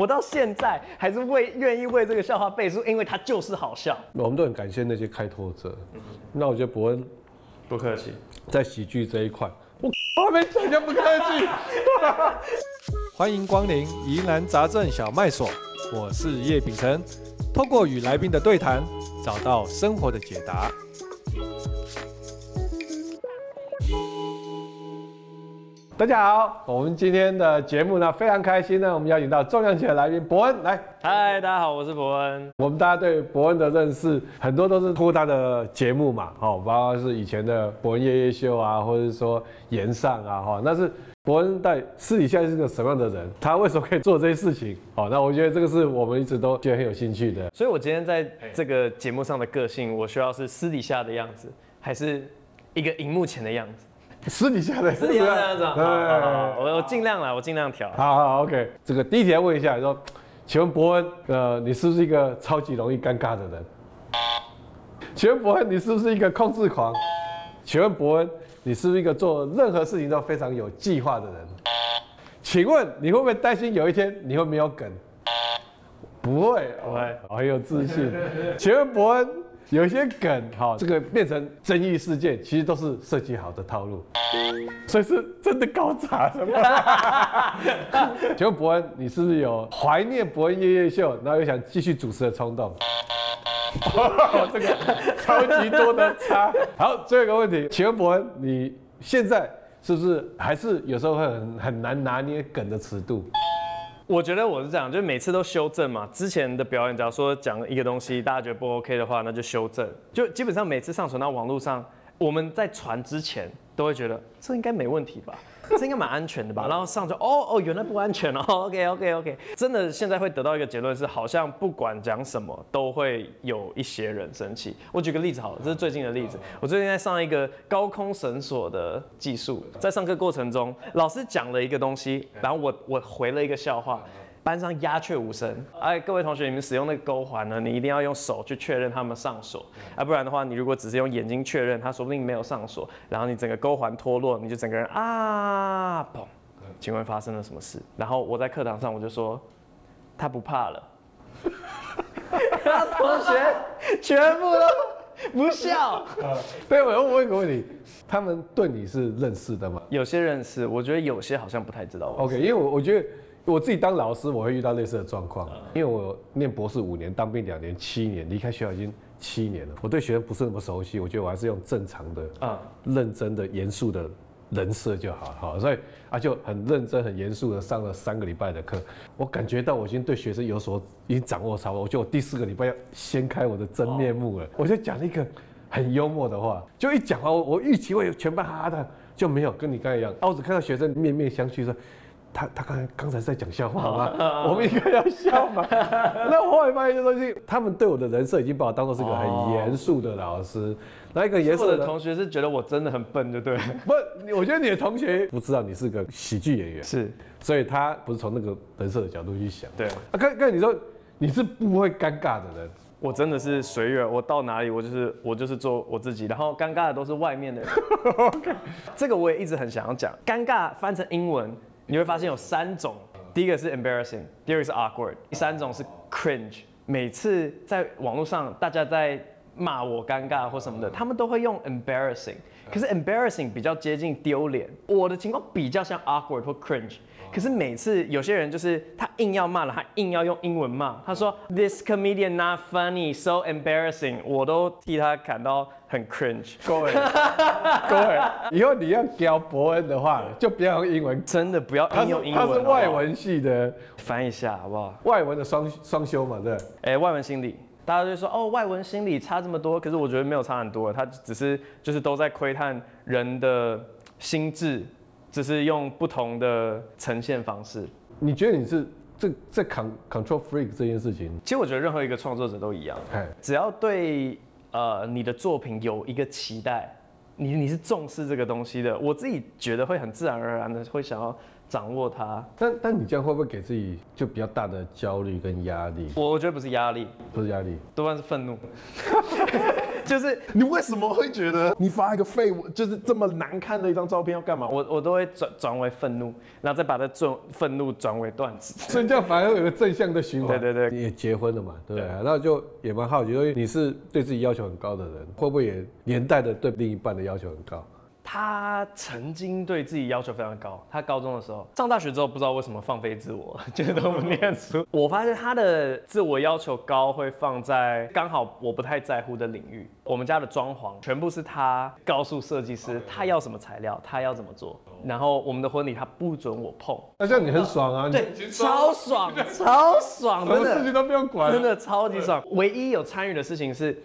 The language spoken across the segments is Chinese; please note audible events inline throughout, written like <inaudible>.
我到现在还是为愿意为这个笑话背书，因为它就是好笑。我们都很感谢那些开拓者。那我觉得伯恩不客气，在喜剧这一块，我还没讲就不客气。<laughs> 欢迎光临疑难杂症小卖所，我是叶丙成，透过与来宾的对谈，找到生活的解答。大家好，我们今天的节目呢，非常开心呢，我们邀请到重量级的来宾伯恩来。嗨，大家好，我是伯恩。我们大家对伯恩的认识很多都是通过他的节目嘛，好，包括是以前的伯恩夜夜秀啊，或者是说炎上啊，哈，那是伯恩在私底下是个什么样的人？他为什么可以做这些事情？好，那我觉得这个是我们一直都觉得很有兴趣的。所以我今天在这个节目上的个性，我需要是私底下的样子，还是一个荧幕前的样子？私底下的，私底下的样子，好，我我尽量了，我尽量调。好好，OK。这个第一题要问一下，说，请问伯恩，呃，你是不是一个超级容易尴尬的人？请问伯恩，你是不是一个控制狂？请问伯恩，你是不是一个做任何事情都非常有计划的人？请问你会不会担心有一天你会没有梗？不会，不会，很有自信。请问伯恩？有一些梗，哈，这个变成争议事件，其实都是设计好的套路，所以是真的搞砸什么？<laughs> 请问伯恩，你是不是有怀念伯恩夜夜秀，然后又想继续主持的冲动？<laughs> 哦，这个超级多的差。好，最后一个问题，请问伯恩，你现在是不是还是有时候会很很难拿捏梗的尺度？我觉得我是这样，就是每次都修正嘛。之前的表演，假如说讲一个东西，大家觉得不 OK 的话，那就修正。就基本上每次上传到网络上，我们在传之前都会觉得这应该没问题吧。这应该蛮安全的吧，然后上去哦哦，原来不安全哦，OK OK OK，真的现在会得到一个结论是，好像不管讲什么都会有一些人生气。我举个例子好了，这是最近的例子，我最近在上一个高空绳索的技术，在上课过程中，老师讲了一个东西，然后我我回了一个笑话。班上鸦雀无声。哎，各位同学，你们使用那个钩环呢，你一定要用手去确认他们上锁，啊，不然的话，你如果只是用眼睛确认，他说不定没有上锁，然后你整个钩环脱落，你就整个人啊，砰！请问发生了什么事？然后我在课堂上我就说，他不怕了。<laughs> <laughs> 同学全部都不笑。<laughs> 对，我要问一个问题，他们对你是认识的吗？有些认识，我觉得有些好像不太知道。OK，因为我我觉得。我自己当老师，我会遇到类似的状况，因为我念博士五年，当兵两年，七年，离开学校已经七年了。我对学生不是那么熟悉，我觉得我还是用正常的、啊，认真的、严肃的人设就好，好，所以啊就很认真、很严肃的上了三个礼拜的课。我感觉到我已经对学生有所已经掌握差不多，我觉得我第四个礼拜要掀开我的真面目了。我就讲了一个很幽默的话，就一讲话，我我预期会有全班哈哈的，就没有跟你刚才一样。啊，我只看到学生面面相觑说。他他刚才刚才在讲笑话吗？我们应该要笑嘛？<laughs> 那我后来发现一个东西，他们对我的人设已经把我当做是个很严肃的老师。那一个严肃的同学是觉得我真的很笨，就对。<laughs> 不，我觉得你的同学不知道你是个喜剧演员，是，所以他不是从那个人设的角度去想。对。啊，跟跟你说你是不会尴尬的人，我真的是随缘，我到哪里我就是我就是做我自己，然后尴尬的都是外面的人。<laughs> 这个我也一直很想要讲，尴尬翻成英文。你会发现有三种，第一个是 embarrassing，第二个是 awkward，第三种是 cringe。每次在网络上大家在骂我尴尬或什么的，他们都会用 embarrassing，可是 embarrassing 比较接近丢脸，我的情况比较像 awkward 或 cringe。可是每次有些人就是他硬要骂了，他硬要用英文骂，他说 This comedian not funny, so embarrassing，我都替他感到很 cringe。各位，各位，以后你要教伯恩的话，就不要用英文，真的不要硬用英文。他是外文系的，翻译一下好不好？外文的双双修嘛，对。哎、欸，外文心理，大家就说哦，外文心理差这么多，可是我觉得没有差很多，他只是就是都在窥探人的心智。只是用不同的呈现方式。你觉得你是这在 control freak 这件事情？其实我觉得任何一个创作者都一样，只要对呃你的作品有一个期待，你你是重视这个东西的，我自己觉得会很自然而然的会想要掌握它。但但你这样会不会给自己就比较大的焦虑跟压力？我我觉得不是压力，不是压力，多半是愤怒。<laughs> 就是你为什么会觉得你发一个废物，就是这么难看的一张照片要干嘛？我我都会转转为愤怒，然后再把它转愤怒转为段子。所以这样反而有个正向的循环。对对对你也结婚了嘛，对不对？然后就也蛮好奇，因为你是对自己要求很高的人，会不会也连带的对另一半的要求很高？他曾经对自己要求非常高。他高中的时候，上大学之后不知道为什么放飞自我，<laughs> 觉得都不念书。<laughs> 我发现他的自我要求高，会放在刚好我不太在乎的领域。我们家的装潢全部是他告诉设计师他要什么材料，他要怎么做。然后我们的婚礼他不准我碰。那这样你很爽啊？对，超爽，超爽，<laughs> 真的。什么事情都不用管，真的超级爽。唯一有参与的事情是，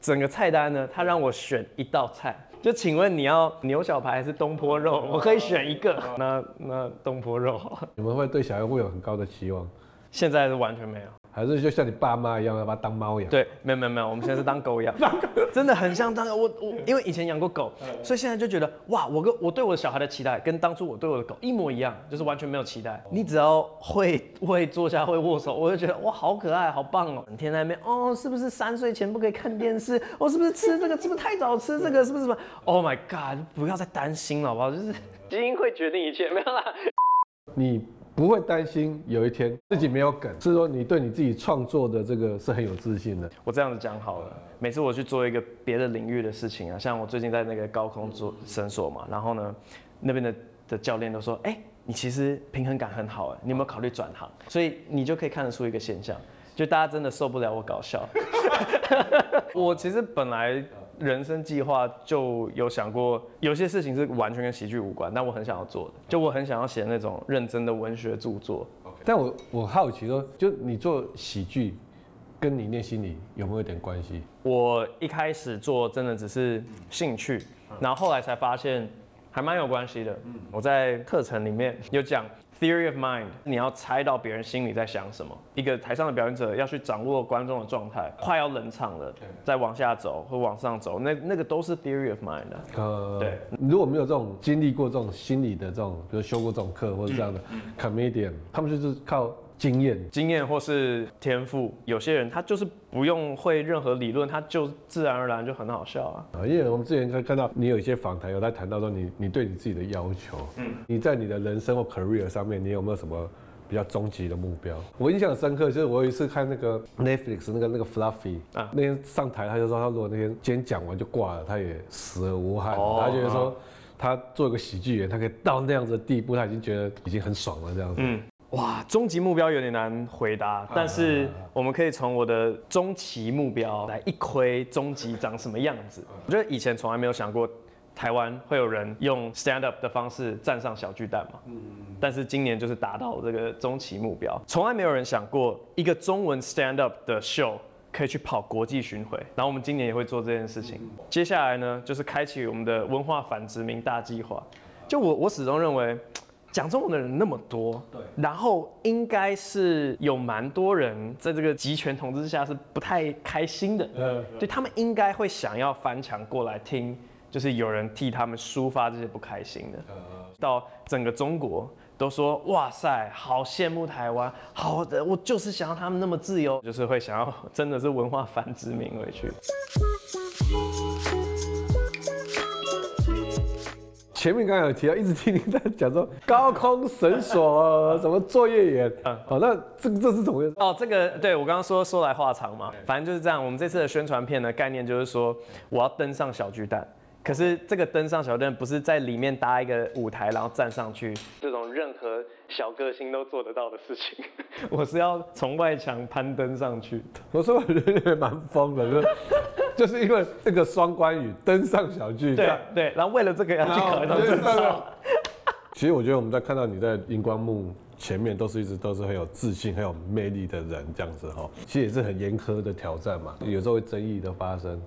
整个菜单呢，他让我选一道菜。就请问你要牛小排还是东坡肉？我可以选一个。那那东坡肉。你们会对小孩会有很高的期望？现在是完全没有。还是就像你爸妈一样，要把它当猫养？对，没有没有没有，我们现在是当狗养，<laughs> 真的很像当我我，因为以前养过狗，所以现在就觉得哇，我跟我对我的小孩的期待跟当初我对我的狗一模一样，就是完全没有期待。你只要会 <laughs> 会坐下会握手，我就觉得哇，好可爱，好棒哦。整天在那边哦，是不是三岁前不可以看电视？我、<laughs> 哦、是不是吃这个？是不是太早吃这个？是不是什么？Oh my god！不要再担心了，好不好？就是基因会决定一切，没有啦。你。不会担心有一天自己没有梗，是说你对你自己创作的这个是很有自信的。我这样子讲好了，每次我去做一个别的领域的事情啊，像我最近在那个高空做绳索嘛，然后呢，那边的的教练都说，哎，你其实平衡感很好，哎，你有没有考虑转行？所以你就可以看得出一个现象，<laughs> 就大家真的受不了我搞笑。<laughs> 我其实本来。人生计划就有想过，有些事情是完全跟喜剧无关，但我很想要做的，就我很想要写那种认真的文学著作。但我我好奇说，就你做喜剧，跟你念心理有没有一点关系？我一开始做真的只是兴趣，然后后来才发现还蛮有关系的。我在课程里面有讲。Theory of mind，你要猜到别人心里在想什么。一个台上的表演者要去掌握观众的状态，快要冷场了，再往下走或往上走，那那个都是 theory of mind 的。呃，对。如果没有这种经历过这种心理的这种，比如修过这种课或者这样的 comedian，他们就是靠。经验、经验或是天赋，有些人他就是不用会任何理论，他就自然而然就很好笑啊。啊，因为我们之前可以看到你有一些访谈有在谈到说你你对你自己的要求，嗯，你在你的人生或 career 上面，你有没有什么比较终极的目标？我印象深刻，就是我有一次看那个 Netflix 那个那个 Fluffy 啊，那天上台他就说他如果那天今天讲完就挂了，他也死而无憾。哦、他觉得说他做一个喜剧演员，他可以到那样子的地步，他已经觉得已经很爽了这样子。嗯。哇，终极目标有点难回答，但是我们可以从我的中期目标来一窥终极长什么样子。我觉得以前从来没有想过台湾会有人用 stand up 的方式站上小巨蛋嘛，但是今年就是达到这个终极目标。从来没有人想过一个中文 stand up 的 show 可以去跑国际巡回，然后我们今年也会做这件事情。接下来呢，就是开启我们的文化反殖民大计划。就我我始终认为。讲中文的人那么多，对，然后应该是有蛮多人在这个集权统治之下是不太开心的，嗯，对，他们应该会想要翻墙过来听，就是有人替他们抒发这些不开心的，到整个中国都说哇塞，好羡慕台湾，好的，我就是想要他们那么自由，就是会想要真的是文化反殖民回去。前面刚刚有提到，一直听你在讲说高空绳索 <laughs> 什么作业员，哦，那这这是怎么回事？哦，这个对我刚刚说说来话长嘛，反正就是这样。我们这次的宣传片的概念就是说，我要登上小巨蛋，可是这个登上小巨蛋不是在里面搭一个舞台，然后站上去，这种任何小歌星都做得到的事情，<laughs> 我是要从外墙攀登上去。我说我觉得蛮疯的，<laughs> 就是。因为这个双关语登上小巨蛋，对对，然后为了这个要去考一张证照。其实我觉得我们在看到你在荧光幕前面都是一直都是很有自信、很有魅力的人，这样子哈。其实也是很严苛的挑战嘛，有时候会争议的发生，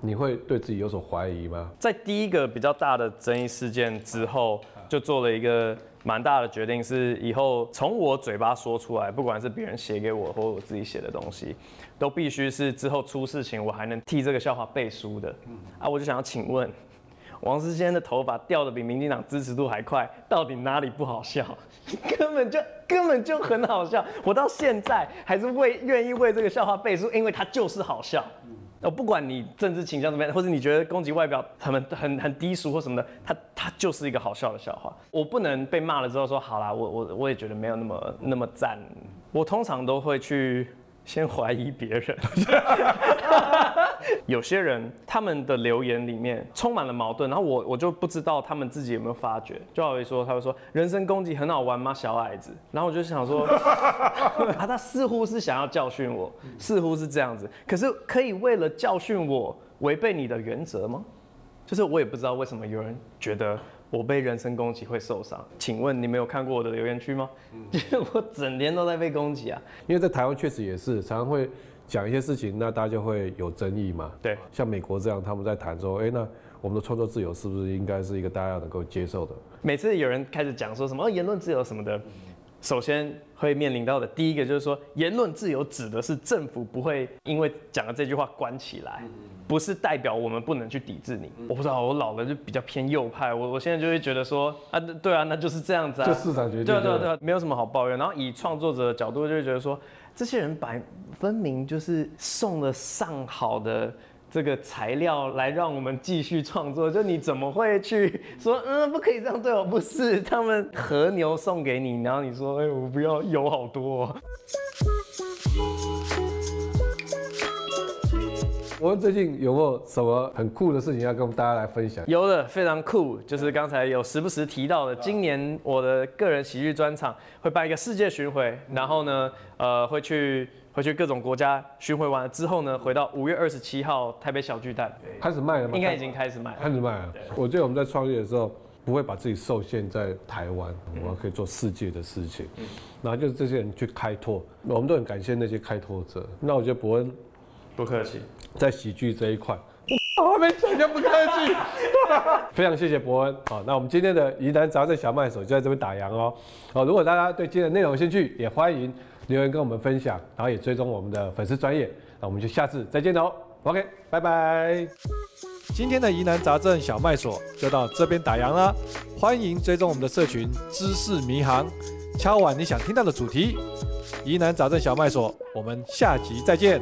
你会对自己有所怀疑吗？在第一个比较大的争议事件之后，就做了一个蛮大的决定，是以后从我嘴巴说出来，不管是别人写给我或我自己写的东西。都必须是之后出事情，我还能替这个笑话背书的。啊，我就想要请问，王世坚的头发掉的比民进党支持度还快，到底哪里不好笑？<laughs> 根本就根本就很好笑，我到现在还是为愿意为这个笑话背书，因为它就是好笑。哦，不管你政治倾向怎么样，或者你觉得攻击外表很很很低俗或什么的，他他就是一个好笑的笑话。我不能被骂了之后说好啦，我我我也觉得没有那么那么赞。我通常都会去。先怀疑别人，<laughs> 有些人他们的留言里面充满了矛盾，然后我我就不知道他们自己有没有发觉。就好比说，他会说人身攻击很好玩吗？小矮子。然后我就想说，<laughs> 啊，他似乎是想要教训我，似乎是这样子。可是可以为了教训我违背你的原则吗？就是我也不知道为什么有人觉得。我被人身攻击会受伤，请问你没有看过我的留言区吗？就、嗯、是 <laughs> 我整天都在被攻击啊，因为在台湾确实也是常常会讲一些事情，那大家就会有争议嘛。对，像美国这样，他们在谈说，哎、欸，那我们的创作自由是不是应该是一个大家能够接受的？每次有人开始讲说什么、哦、言论自由什么的。首先会面临到的第一个就是说，言论自由指的是政府不会因为讲了这句话关起来，不是代表我们不能去抵制你。我不知道，我老了就比较偏右派，我我现在就会觉得说啊，对啊，那就是这样子啊，就市场决定，对啊对啊对啊，没有什么好抱怨。然后以创作者的角度就会觉得说，这些人摆分明就是送了上好的。这个材料来让我们继续创作，就你怎么会去 <laughs> 说，嗯，不可以这样对我？不是，他们和牛送给你，然后你说，哎，我不要，油好多哦。<laughs> 我们最近有没有什么很酷的事情要跟大家来分享？有的，非常酷，就是刚才有时不时提到的，今年我的个人喜剧专场会办一个世界巡回，然后呢，呃，会去。回去各种国家巡回完了之后呢，回到五月二十七号台北小巨蛋开始卖了吗？应该已经开始卖了。开始卖了。我记得我们在创业的时候不会把自己受限在台湾，我们可以做世界的事情。然后就是这些人去开拓，我们都很感谢那些开拓者。那我觉得伯恩不客气，在喜剧这一块，我还没讲就不客气。<laughs> 非常谢谢伯恩。好，那我们今天的疑难杂症小卖所就在这边打烊哦。好，如果大家对今天的内容有兴趣，也欢迎。留言跟我们分享，然后也追踪我们的粉丝专业，那我们就下次再见喽。OK，拜拜。今天的疑难杂症小麦所就到这边打烊啦，欢迎追踪我们的社群知识迷航，敲完你想听到的主题。疑难杂症小麦所，我们下集再见。